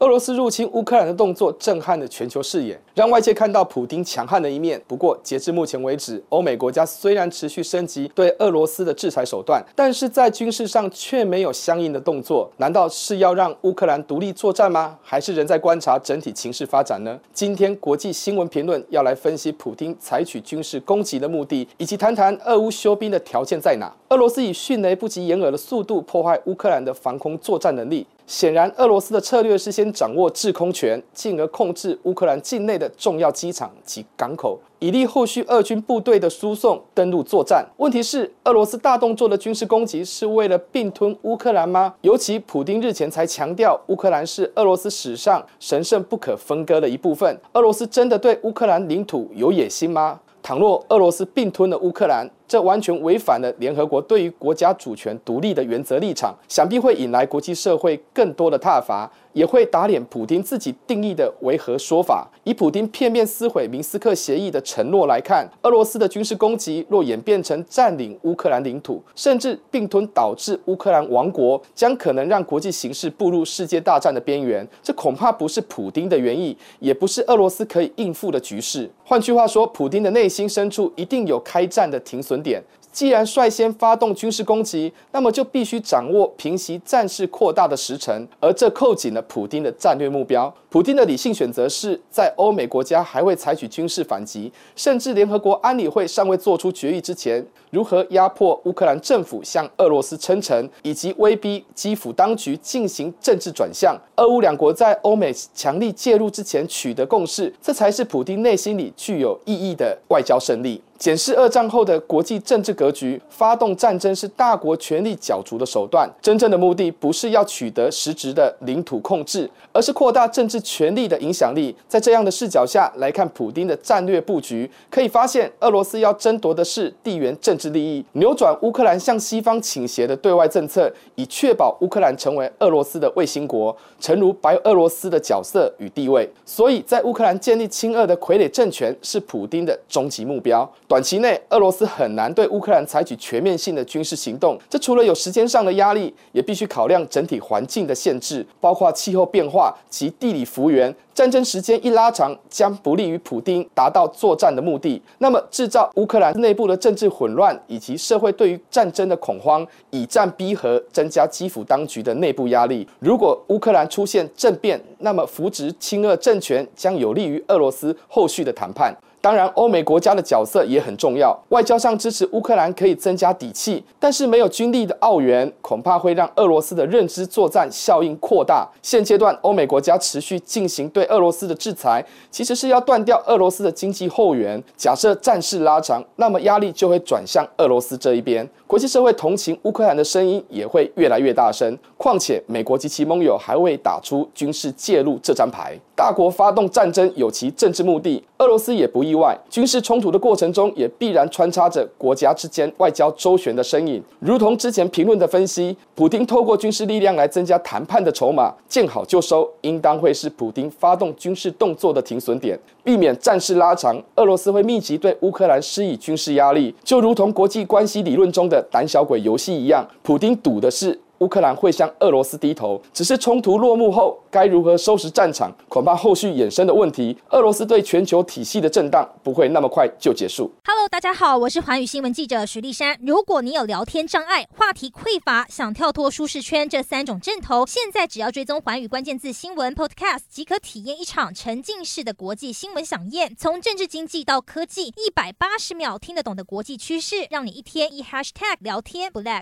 俄罗斯入侵乌克兰的动作震撼了全球视野，让外界看到普丁强悍的一面。不过，截至目前为止，欧美国家虽然持续升级对俄罗斯的制裁手段，但是在军事上却没有相应的动作。难道是要让乌克兰独立作战吗？还是仍在观察整体情势发展呢？今天国际新闻评论要来分析普丁采取军事攻击的目的，以及谈谈俄乌休兵的条件在哪。俄罗斯以迅雷不及掩耳的速度破坏乌克兰的防空作战能力。显然，俄罗斯的策略是先掌握制空权，进而控制乌克兰境内的重要机场及港口，以利后续俄军部队的输送登陆作战。问题是，俄罗斯大动作的军事攻击是为了并吞乌克兰吗？尤其普丁日前才强调，乌克兰是俄罗斯史上神圣不可分割的一部分。俄罗斯真的对乌克兰领土有野心吗？倘若俄罗斯并吞了乌克兰，这完全违反了联合国对于国家主权独立的原则立场，想必会引来国际社会更多的挞伐，也会打脸普丁自己定义的维和说法。以普丁片面撕毁明斯克协议的承诺来看，俄罗斯的军事攻击若演变成占领乌克兰领土，甚至并吞导致乌克兰亡国，将可能让国际形势步入世界大战的边缘。这恐怕不是普丁的原意，也不是俄罗斯可以应付的局势。换句话说，普丁的内心深处一定有开战的停损点。既然率先发动军事攻击，那么就必须掌握平息战事扩大的时程，而这扣紧了普丁的战略目标。普丁的理性选择是在欧美国家还未采取军事反击，甚至联合国安理会尚未做出决议之前，如何压迫乌克兰政府向俄罗斯称臣，以及威逼基辅当局进行政治转向。俄乌两国在欧美强力介入之前取得共识，这才是普丁内心里具有意义的外交胜利。检视二战后的国际政治格局，发动战争是大国权力角逐的手段。真正的目的不是要取得实质的领土控制，而是扩大政治权力的影响力。在这样的视角下来看，普丁的战略布局，可以发现，俄罗斯要争夺的是地缘政治利益，扭转乌克兰向西方倾斜的对外政策，以确保乌克兰成为俄罗斯的卫星国，诚如白俄罗斯的角色与地位。所以在乌克兰建立亲俄的傀儡政权，是普丁的终极目标。短期内，俄罗斯很难对乌克兰采取全面性的军事行动。这除了有时间上的压力，也必须考量整体环境的限制，包括气候变化及地理幅员。战争时间一拉长，将不利于普丁达到作战的目的。那么，制造乌克兰内部的政治混乱以及社会对于战争的恐慌，以战逼和，增加基辅当局的内部压力。如果乌克兰出现政变，那么扶植亲俄政权将有利于俄罗斯后续的谈判。当然，欧美国家的角色也很重要。外交上支持乌克兰可以增加底气，但是没有军力的澳元，恐怕会让俄罗斯的认知作战效应扩大。现阶段，欧美国家持续进行对俄罗斯的制裁，其实是要断掉俄罗斯的经济后援。假设战事拉长，那么压力就会转向俄罗斯这一边。国际社会同情乌克兰的声音也会越来越大声。况且，美国及其盟友还未打出军事介入这张牌。大国发动战争有其政治目的，俄罗斯也不意外。军事冲突的过程中，也必然穿插着国家之间外交周旋的身影。如同之前评论的分析，普丁透过军事力量来增加谈判的筹码，见好就收，应当会是普丁发动军事动作的停损点，避免战事拉长。俄罗斯会密集对乌克兰施以军事压力，就如同国际关系理论中的胆小鬼游戏一样。普丁赌的是。乌克兰会向俄罗斯低头，只是冲突落幕后该如何收拾战场，恐怕后续衍生的问题，俄罗斯对全球体系的震荡不会那么快就结束。Hello，大家好，我是寰宇新闻记者徐丽珊。如果你有聊天障碍、话题匮乏，想跳脱舒适圈这三种阵头，现在只要追踪寰宇关键字新闻 Podcast，即可体验一场沉浸式的国际新闻饗宴。从政治经济到科技，一百八十秒听得懂的国际趋势，让你一天一 Hashtag 聊天不 lag。